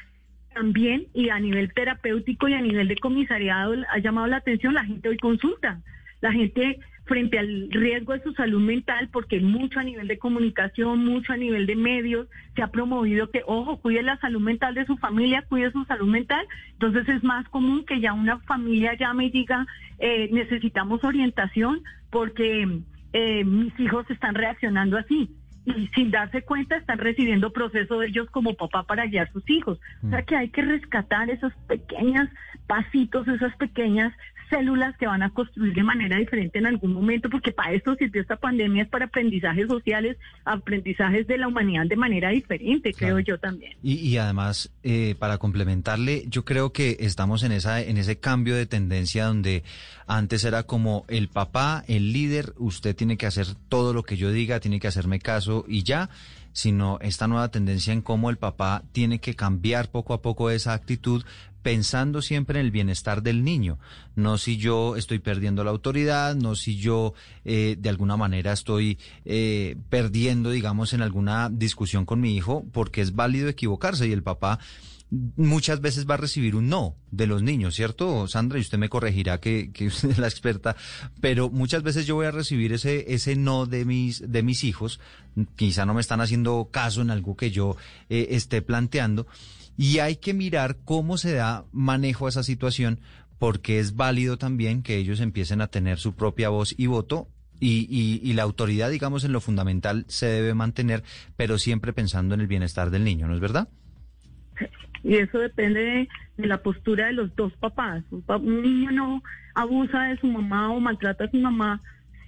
también y a nivel terapéutico y a nivel de comisariado ha llamado la atención, la gente hoy consulta, la gente frente al riesgo de su salud mental, porque mucho a nivel de comunicación, mucho a nivel de medios, se ha promovido que, ojo, cuide la salud mental de su familia, cuide su salud mental. Entonces es más común que ya una familia llame y diga, eh, necesitamos orientación porque eh, mis hijos están reaccionando así. y sin darse cuenta están recibiendo proceso de ellos como papá para guiar a sus hijos. O sea que hay que rescatar esos pequeños pasitos, esas pequeñas células que van a construir de manera diferente en algún momento, porque para esto sirvió esta pandemia, es para aprendizajes sociales, aprendizajes de la humanidad de manera diferente, creo yo también. Y, y además, eh, para complementarle, yo creo que estamos en esa en ese cambio de tendencia donde antes era como el papá, el líder, usted tiene que hacer todo lo que yo diga, tiene que hacerme caso y ya sino esta nueva tendencia en cómo el papá tiene que cambiar poco a poco esa actitud, pensando siempre en el bienestar del niño, no si yo estoy perdiendo la autoridad, no si yo eh, de alguna manera estoy eh, perdiendo, digamos, en alguna discusión con mi hijo, porque es válido equivocarse y el papá muchas veces va a recibir un no de los niños, ¿cierto, Sandra? Y usted me corregirá que, que usted es la experta, pero muchas veces yo voy a recibir ese, ese no de mis, de mis hijos, quizá no me están haciendo caso en algo que yo eh, esté planteando, y hay que mirar cómo se da manejo a esa situación, porque es válido también que ellos empiecen a tener su propia voz y voto y, y, y, la autoridad, digamos, en lo fundamental se debe mantener, pero siempre pensando en el bienestar del niño, ¿no es verdad? Y eso depende de, la postura de los dos papás. Un, pa- un niño no abusa de su mamá o maltrata a su mamá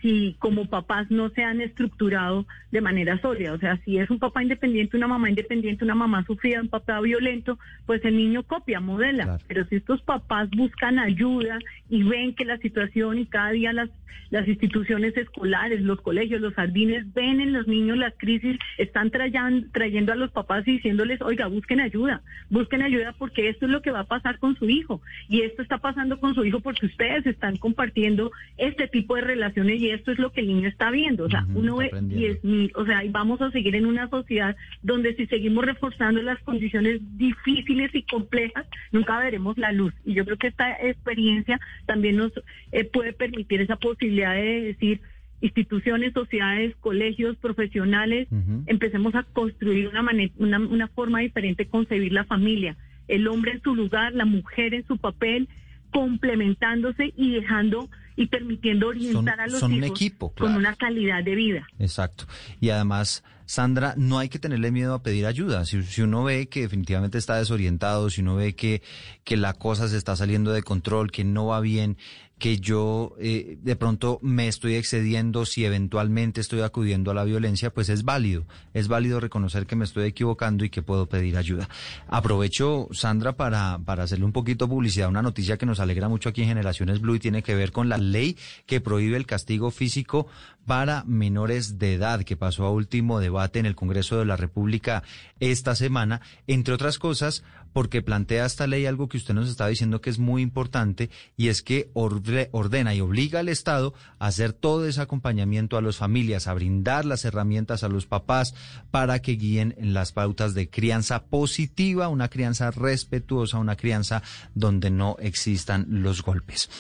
si como papás no se han estructurado de manera sólida. O sea, si es un papá independiente, una mamá independiente, una mamá sufrida, un papá violento, pues el niño copia, modela. Claro. Pero si estos papás buscan ayuda y ven que la situación y cada día las, las instituciones escolares, los colegios, los jardines, ven en los niños las crisis, están trayan- trayendo a los papás y diciéndoles, oiga, busquen ayuda, busquen ayuda porque esto es lo que va a pasar con su hijo. Y esto está pasando con su hijo porque ustedes están compartiendo este tipo de relaciones y esto es lo que el niño está viendo. O sea, uno ve aprendiendo. 10 mil, o sea, y vamos a seguir en una sociedad donde si seguimos reforzando las condiciones difíciles y complejas, nunca veremos la luz. Y yo creo que esta experiencia también nos eh, puede permitir esa posibilidad de decir, instituciones, sociedades, colegios, profesionales, empecemos a construir una, una, una forma diferente de concebir la familia. El hombre en su lugar, la mujer en su papel, complementándose y dejando y permitiendo orientar a los son un hijos equipo, con claro. una calidad de vida. Exacto. Y además, Sandra, no hay que tenerle miedo a pedir ayuda. Si, si uno ve que definitivamente está desorientado, si uno ve que, que la cosa se está saliendo de control, que no va bien, que yo eh, de pronto me estoy excediendo, si eventualmente estoy acudiendo a la violencia, pues es válido. Es válido reconocer que me estoy equivocando y que puedo pedir ayuda. Aprovecho, Sandra, para, para hacerle un poquito publicidad, una noticia que nos alegra mucho aquí en Generaciones Blue y tiene que ver con la ley que prohíbe el castigo físico para menores de edad, que pasó a último debate en el Congreso de la República esta semana, entre otras cosas, porque plantea esta ley algo que usted nos está diciendo que es muy importante, y es que orde- ordena y obliga al Estado a hacer todo ese acompañamiento a las familias, a brindar las herramientas a los papás para que guíen en las pautas de crianza positiva, una crianza respetuosa, una crianza donde no existan los golpes.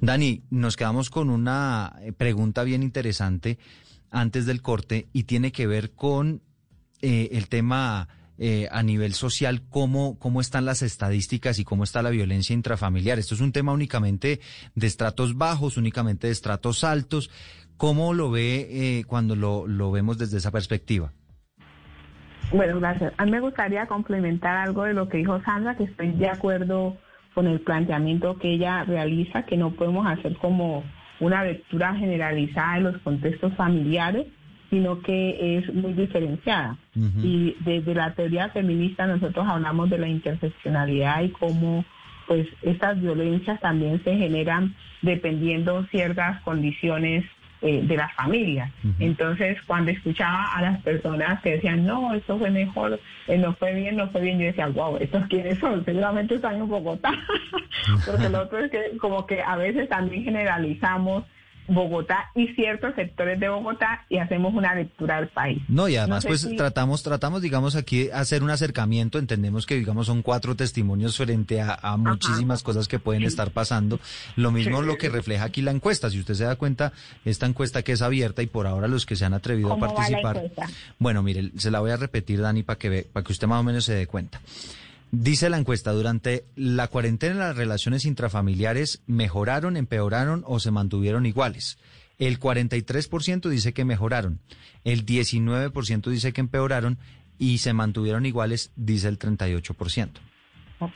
Dani, nos quedamos con una eh, pregunta bien interesante antes del corte y tiene que ver con eh, el tema eh, a nivel social, cómo, cómo están las estadísticas y cómo está la violencia intrafamiliar. Esto es un tema únicamente de estratos bajos, únicamente de estratos altos. ¿Cómo lo ve eh, cuando lo, lo vemos desde esa perspectiva? Bueno, gracias. A mí me gustaría complementar algo de lo que dijo Sandra, que estoy de acuerdo con el planteamiento que ella realiza, que no podemos hacer como una lectura generalizada de los contextos familiares, sino que es muy diferenciada. Y desde la teoría feminista nosotros hablamos de la interseccionalidad y cómo pues estas violencias también se generan dependiendo ciertas condiciones eh, de las familias. Entonces, cuando escuchaba a las personas que decían, no, esto fue mejor, eh, no fue bien, no fue bien, yo decía, wow, ¿estos quiénes son? Seguramente están en Bogotá. Porque lo otro es que como que a veces también generalizamos Bogotá y ciertos sectores de Bogotá y hacemos una lectura del país. No, y además, sé pues si- tratamos, tratamos, digamos, aquí hacer un acercamiento. Entendemos que, digamos, son cuatro testimonios frente a, a muchísimas cosas que pueden estar pasando. Lo mismo Sí. lo que refleja aquí la encuesta. Si usted se da cuenta, esta encuesta que es abierta y por ahora los que se han atrevido a ¿Cómo va la participar. Bueno, mire, se la voy a repetir, Dani, para que ve, para que usted más o menos se dé cuenta. Dice la encuesta, durante la cuarentena las relaciones intrafamiliares mejoraron, empeoraron o se mantuvieron iguales. El 43% dice que mejoraron, el 19% dice que empeoraron y se mantuvieron iguales, dice el 38%. Ok.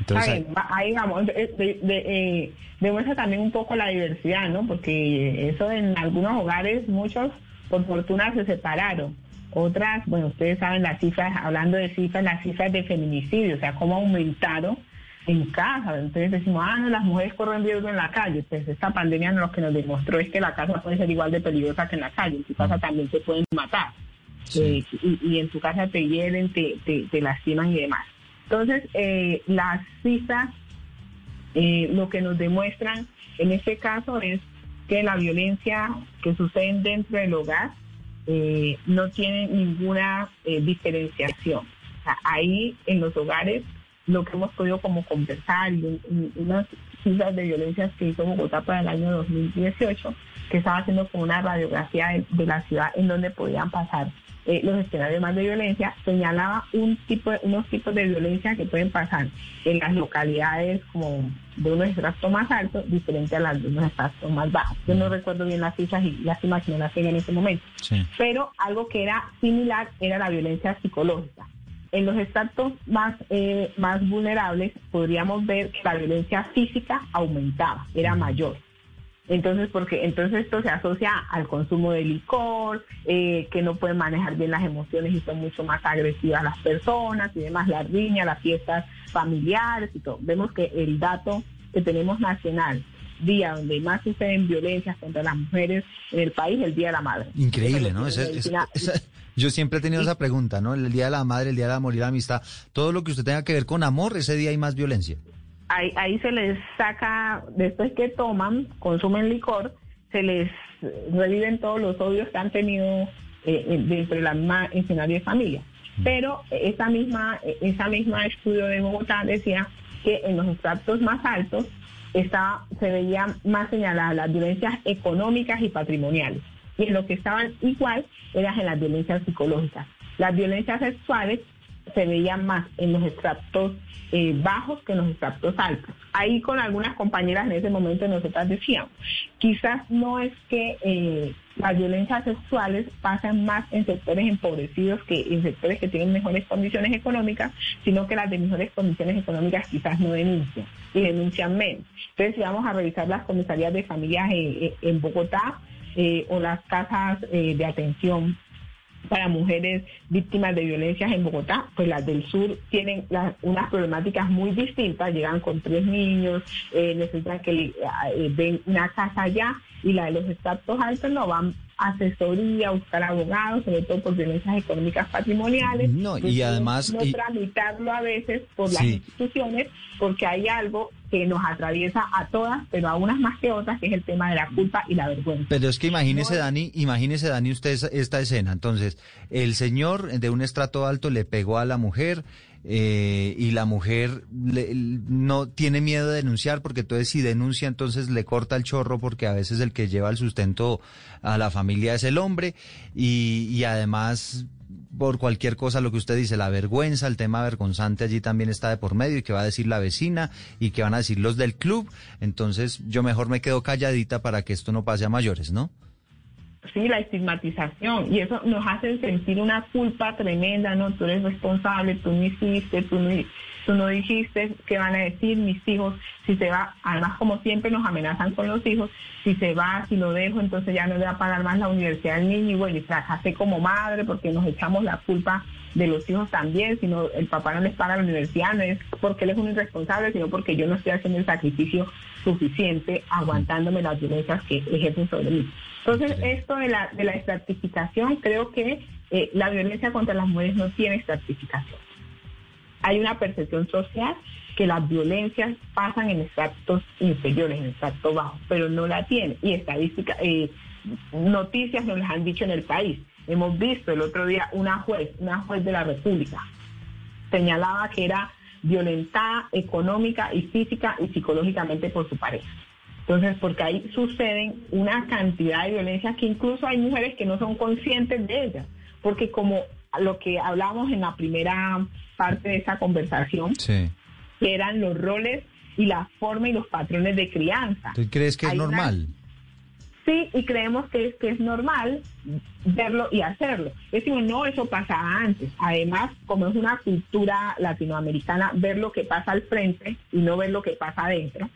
Entonces, ahí, vamos. De, de, eh, demuestra también un poco la diversidad, ¿no? Porque eso en algunos hogares, muchos por fortuna se separaron. Otras, bueno, ustedes saben las cifras, hablando de cifras, las cifras de feminicidio, o sea, cómo aumentaron en casa. Entonces decimos, ah, no, las mujeres corren riesgo en la calle. Pues esta pandemia lo que nos demostró es que la casa puede ser igual de peligrosa que en la calle. En tu casa también se pueden matar. Eh, y, en tu casa te hieren, te, te, lastiman y demás. Entonces, eh, las cifras eh, lo que nos demuestran en este caso es que la violencia que sucede dentro del hogar eh, no tiene ninguna eh, diferenciación. ahí en los hogares lo que hemos podido como conversar y, unas cifras de violencias que hizo Bogotá para el año 2018, que estaba haciendo como una radiografía de la ciudad en donde podían pasar eh, los escenarios más de violencia, señalaba un tipo unos tipos de violencia que pueden pasar en las localidades como de unos estratos más altos, diferente a las de unos estratos más bajos. Yo no recuerdo bien las cifras y las imágenes en ese momento, pero algo que era similar era la violencia psicológica. En los estratos más, eh, más vulnerables podríamos ver que la violencia física aumentaba, era mayor. Entonces, porque entonces esto se asocia al consumo de licor, eh, que no pueden manejar bien las emociones y son mucho más agresivas las personas y demás, la riña, las fiestas familiares y todo. Vemos que el dato que tenemos nacional, día donde más suceden violencias contra las mujeres en el país, el Día de la Madre. Increíble, ¿no? yo siempre he tenido esa pregunta, ¿no? El Día de la Madre, el Día de la Amor y la Amistad, todo lo que usted tenga que ver con amor, ese día hay más violencia ahí, se les saca, después que toman, consumen licor, se les reviven todos los odios que han tenido eh, dentro de la misma escenario de familia. Pero esa misma, esa misma estudio de Bogotá decía que en los estratos más altos estaba, se veían más señaladas las violencias económicas y patrimoniales. Y en lo que estaban igual eran en las violencias psicológicas. Las violencias sexuales se veía más en los extractos eh, bajos que en los extractos altos. Ahí con algunas compañeras en ese momento nosotras decíamos, quizás no es que eh, las violencias sexuales pasan más en sectores empobrecidos que en sectores que tienen mejores condiciones económicas, sino que las de mejores condiciones económicas quizás no denuncian y denuncian menos. Entonces, si vamos a revisar las comisarías de familias eh, en Bogotá o las casas de atención para mujeres víctimas de violencias en Bogotá, pues las del sur tienen unas problemáticas muy distintas, llegan con tres niños, eh, necesitan que eh, ven una casa allá y la de los estatus altos no van asesoría, buscar abogados, sobre todo por violencias económicas patrimoniales. No, y además... No tramitarlo a veces por las instituciones porque hay algo que nos atraviesa a todas, pero a unas más que otras, que es el tema de la culpa y la vergüenza. Pero es que imagínese, Dani, imagínese, Dani, usted esta escena. Entonces, el señor de un estrato alto le pegó a la mujer, eh, y la mujer no tiene miedo de denunciar porque entonces si denuncia entonces le corta el chorro porque a veces el que lleva el sustento a la familia es el hombre y, y además por cualquier cosa lo que usted dice, la vergüenza, el tema vergonzante allí también está de por medio y que va a decir la vecina y que van a decir los del club, entonces yo mejor me quedo calladita para que esto no pase a mayores, ¿no? sí, la estigmatización y eso nos hace sentir una culpa tremenda, ¿no? Tú eres responsable, tú no hiciste, tú no, tú no dijiste qué van a decir mis hijos, si se va, además como siempre nos amenazan con los hijos, si se va, si lo dejo, entonces ya no le va a pagar más la universidad al niño y bueno, y fracasé como madre porque nos echamos la culpa de los hijos también, si no, el papá no les paga la universidad, no es porque él es un irresponsable, sino porque yo no estoy haciendo el sacrificio suficiente aguantándome las violencias que ejercen sobre mí. Entonces, esto de la, de la estratificación, creo que eh, la violencia contra las mujeres no tiene estratificación. Hay una percepción social que las violencias pasan en estratos inferiores, en estratos bajos, pero no la tiene. Y estadística, eh, noticias nos las han dicho en el país. Hemos visto el otro día una juez, una juez de la República, señalaba que era violentada económica y física y psicológicamente por su pareja. Entonces, porque ahí suceden una cantidad de violencia que incluso hay mujeres que no son conscientes de ella, porque como lo que hablamos en la primera parte de esa conversación, que eran los roles y la forma y los patrones de crianza. ¿Tú crees que es normal? Sí, y creemos que es, que es normal verlo y hacerlo. Decimos, no, eso pasaba antes. Además, como es una cultura latinoamericana, ver lo que pasa al frente y no ver lo que pasa adentro.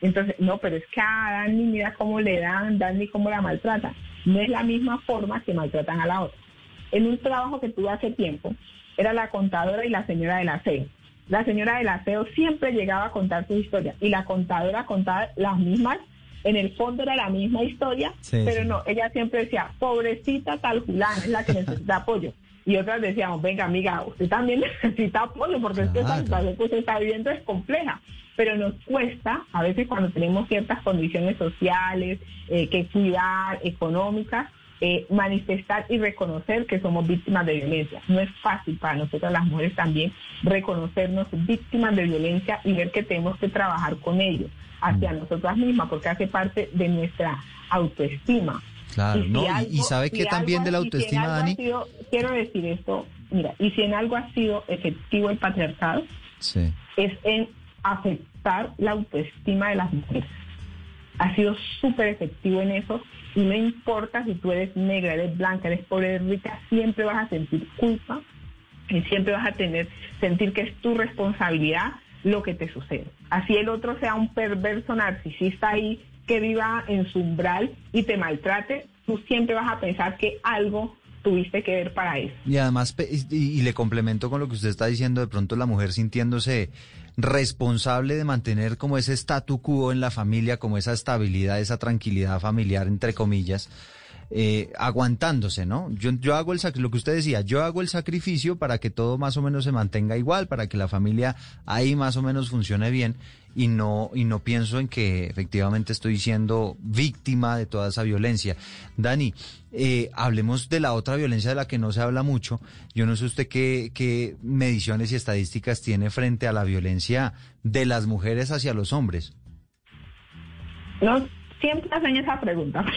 Entonces, no, pero es que a Dani, mira cómo le dan, Dani cómo la maltratan. No es la misma forma que maltratan a la otra. En un trabajo que tuve hace tiempo, era la contadora y la señora del aseo. La señora del aseo siempre llegaba a contar su historia y la contadora contaba las mismas en el fondo era la misma historia, pero no, ella siempre decía, pobrecita tal fulana es la que necesita apoyo. Y otras decíamos, venga amiga, usted también necesita apoyo porque es que esta situación que usted está viviendo es compleja. Pero nos cuesta, a veces cuando tenemos ciertas condiciones sociales, eh, que cuidar, económicas, eh, manifestar y reconocer que somos víctimas de violencia. No es fácil para nosotras las mujeres también reconocernos víctimas de violencia y ver que tenemos que trabajar con ellos hacia mm. nosotras mismas, porque hace parte de nuestra autoestima. Claro, y, ¿no? y, sabe que también de la autoestima, Dani. quiero decir esto, mira, y si en algo ha sido efectivo el patriarcado, es en afectar la autoestima de las mujeres. Ha sido súper efectivo en eso y no importa si tú eres negra, eres blanca, eres pobre, eres rica, siempre vas a sentir culpa y siempre vas a tener, sentir que es tu responsabilidad lo que te sucede. Así el otro sea un perverso narcisista ahí que viva en su umbral y te maltrate, tú siempre vas a pensar que algo tuviste que ver para eso. Y además, y, le complemento con lo que usted está diciendo, de pronto la mujer sintiéndose responsable de mantener como ese statu quo en la familia, como esa estabilidad, esa tranquilidad familiar, entre comillas, eh, aguantándose, ¿no? Yo, yo hago el lo que usted decía, yo hago el sacrificio para que todo más o menos se mantenga igual, para que la familia ahí más o menos funcione bien y no, y no pienso en que efectivamente estoy siendo víctima de toda esa violencia. Dani, eh, hablemos de la otra violencia de la que no se habla mucho. Yo no sé usted qué, qué mediciones y estadísticas tiene frente a la violencia de las mujeres hacia los hombres. No, siempre hacen esa pregunta.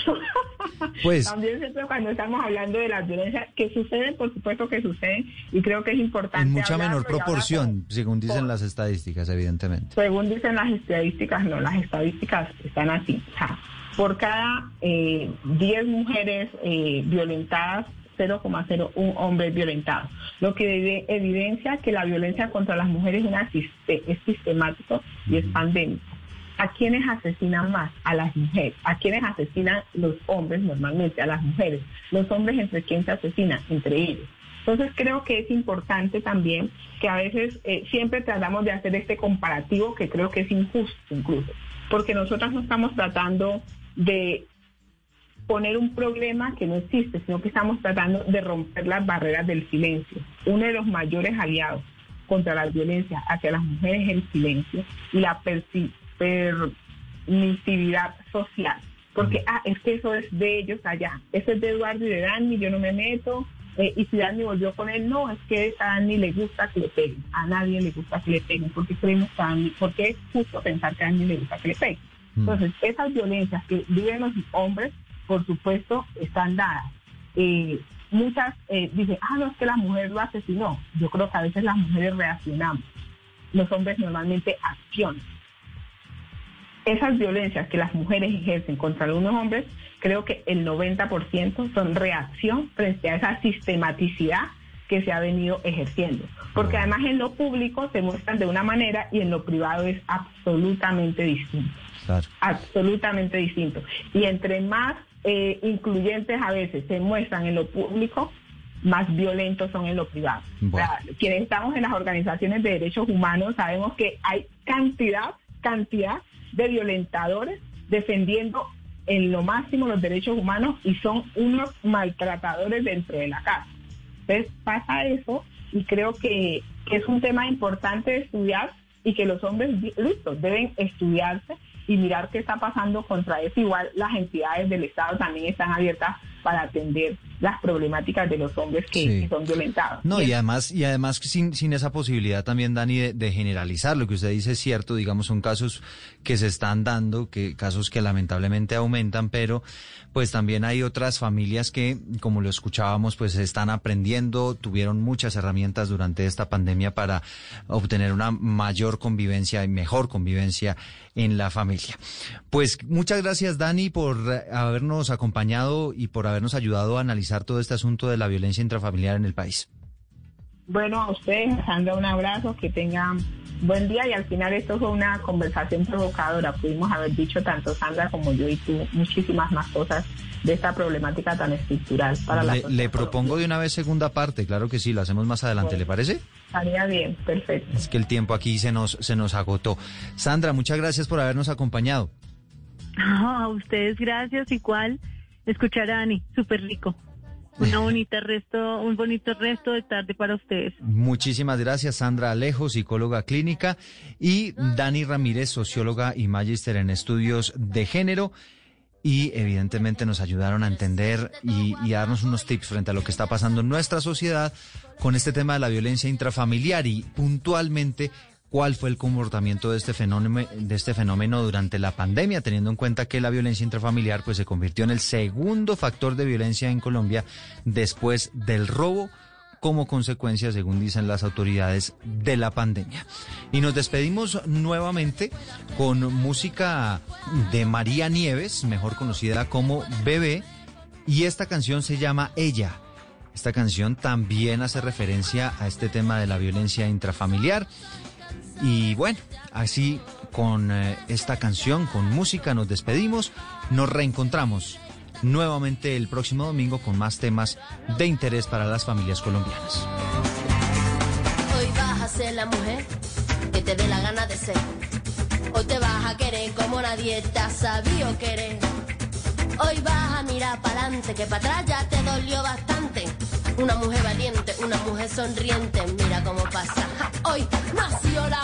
Pues, También siempre cuando estamos hablando de las violencias que suceden, por supuesto que suceden, y creo que es importante. En mucha menor proporción, según dicen las estadísticas, evidentemente. Según dicen las estadísticas, no, las estadísticas están así. O sea, por cada eh, 10 mujeres eh, violentadas, 0,01 hombres violentados, lo que evidencia que la violencia contra las mujeres es, una, es sistemático y es pandémico. ¿A quiénes asesinan más? A las mujeres. ¿A quiénes asesinan los hombres normalmente? A las mujeres. Los hombres entre quién se asesinan? Entre ellos. Entonces creo que es importante también que a veces eh, siempre tratamos de hacer este comparativo que creo que es injusto incluso, porque nosotras no estamos tratando de poner un problema que no existe, sino que estamos tratando de romper las barreras del silencio. Uno de los mayores aliados contra la violencia hacia las mujeres es el silencio y la percepción permisividad social. Porque, ah, es que eso es de ellos allá. Eso es de Eduardo y de Dani, yo no me meto. Eh, y si Dani volvió con él, no, es que a Dani le gusta que le peguen. A nadie le gusta que le peguen. Porque creemos que a Dani, porque es justo pensar que a Dani le gusta que le peguen. Entonces, esas violencias que viven los hombres, por supuesto, están dadas. Eh, muchas eh, dicen, ah, no, es que la mujer lo asesinó. Yo creo que a veces las mujeres reaccionamos. Los hombres normalmente accionan esas violencias que las mujeres ejercen contra algunos hombres, creo que el 90% son reacción frente a esa sistematicidad que se ha venido ejerciendo. Porque además en lo público se muestran de una manera y en lo privado es absolutamente distinto. Absolutamente distinto. Y entre más eh, incluyentes a veces se muestran en lo público, más violentos son en lo privado. quienes estamos en las organizaciones de derechos humanos sabemos que hay cantidad, cantidad de violentadores defendiendo en lo máximo los derechos humanos y son unos maltratadores dentro de la casa. Entonces pasa eso y creo que, es un tema importante de estudiar y que los hombres listos deben estudiarse y mirar qué está pasando contra eso. Igual las entidades del Estado también están abiertas para atender las problemáticas de los hombres que, Sí. que son violentados. No, y además, y además sin, sin esa posibilidad también, Dani, de, de generalizar. Lo que usted dice es cierto, digamos, son casos que se están dando, que casos que lamentablemente aumentan, pero pues también hay otras familias que, como lo escuchábamos, pues están aprendiendo, tuvieron muchas herramientas durante esta pandemia para obtener una mayor convivencia y mejor convivencia en la familia. Pues muchas gracias, Dani, por eh, habernos acompañado y por habernos ayudado a analizar todo este asunto de la violencia intrafamiliar en el país. Bueno, a ustedes, Sandra, un abrazo, que tengan buen día y al final esto fue una conversación provocadora. Pudimos haber dicho tanto Sandra como yo y tú muchísimas más cosas de esta problemática tan estructural para la Le, sociedad le propongo de una vez segunda parte, claro que sí, lo hacemos más adelante, ¿le parece? Estaría bien, perfecto. Es que el tiempo aquí se nos, se nos agotó. Sandra, muchas gracias por habernos acompañado. Ah, a ustedes gracias, igual escuchar a Ani, súper rico. Una bonita resto, un bonito resto de tarde para ustedes. Muchísimas gracias, Sandra Alejo, psicóloga clínica, y Dani Ramírez, socióloga y magíster en estudios de género. Y evidentemente nos ayudaron a entender y, y darnos unos tips frente a lo que está pasando en nuestra sociedad con este tema de la violencia intrafamiliar y puntualmente cuál fue el comportamiento de este fenómeno, de este fenómeno durante la pandemia, teniendo en cuenta que la violencia intrafamiliar pues se convirtió en el segundo factor de violencia en Colombia después del robo como consecuencia, según dicen las autoridades, de la pandemia. Y nos despedimos nuevamente con música de María Nieves, mejor conocida como Bebé, y esta canción se llama Ella. Esta canción también hace referencia a este tema de la violencia intrafamiliar. Y bueno, así con eh, esta canción, con música, nos despedimos, nos reencontramos nuevamente el próximo domingo con más temas de interés para las familias colombianas. Hoy vas a ser la mujer que te dé la gana de ser. Hoy te vas a querer como nadie te ha sabido querer. Hoy vas a mirar para adelante, que para atrás ya te dolió bastante. Una mujer valiente, una mujer sonriente, mira cómo pasa. Hoy nació la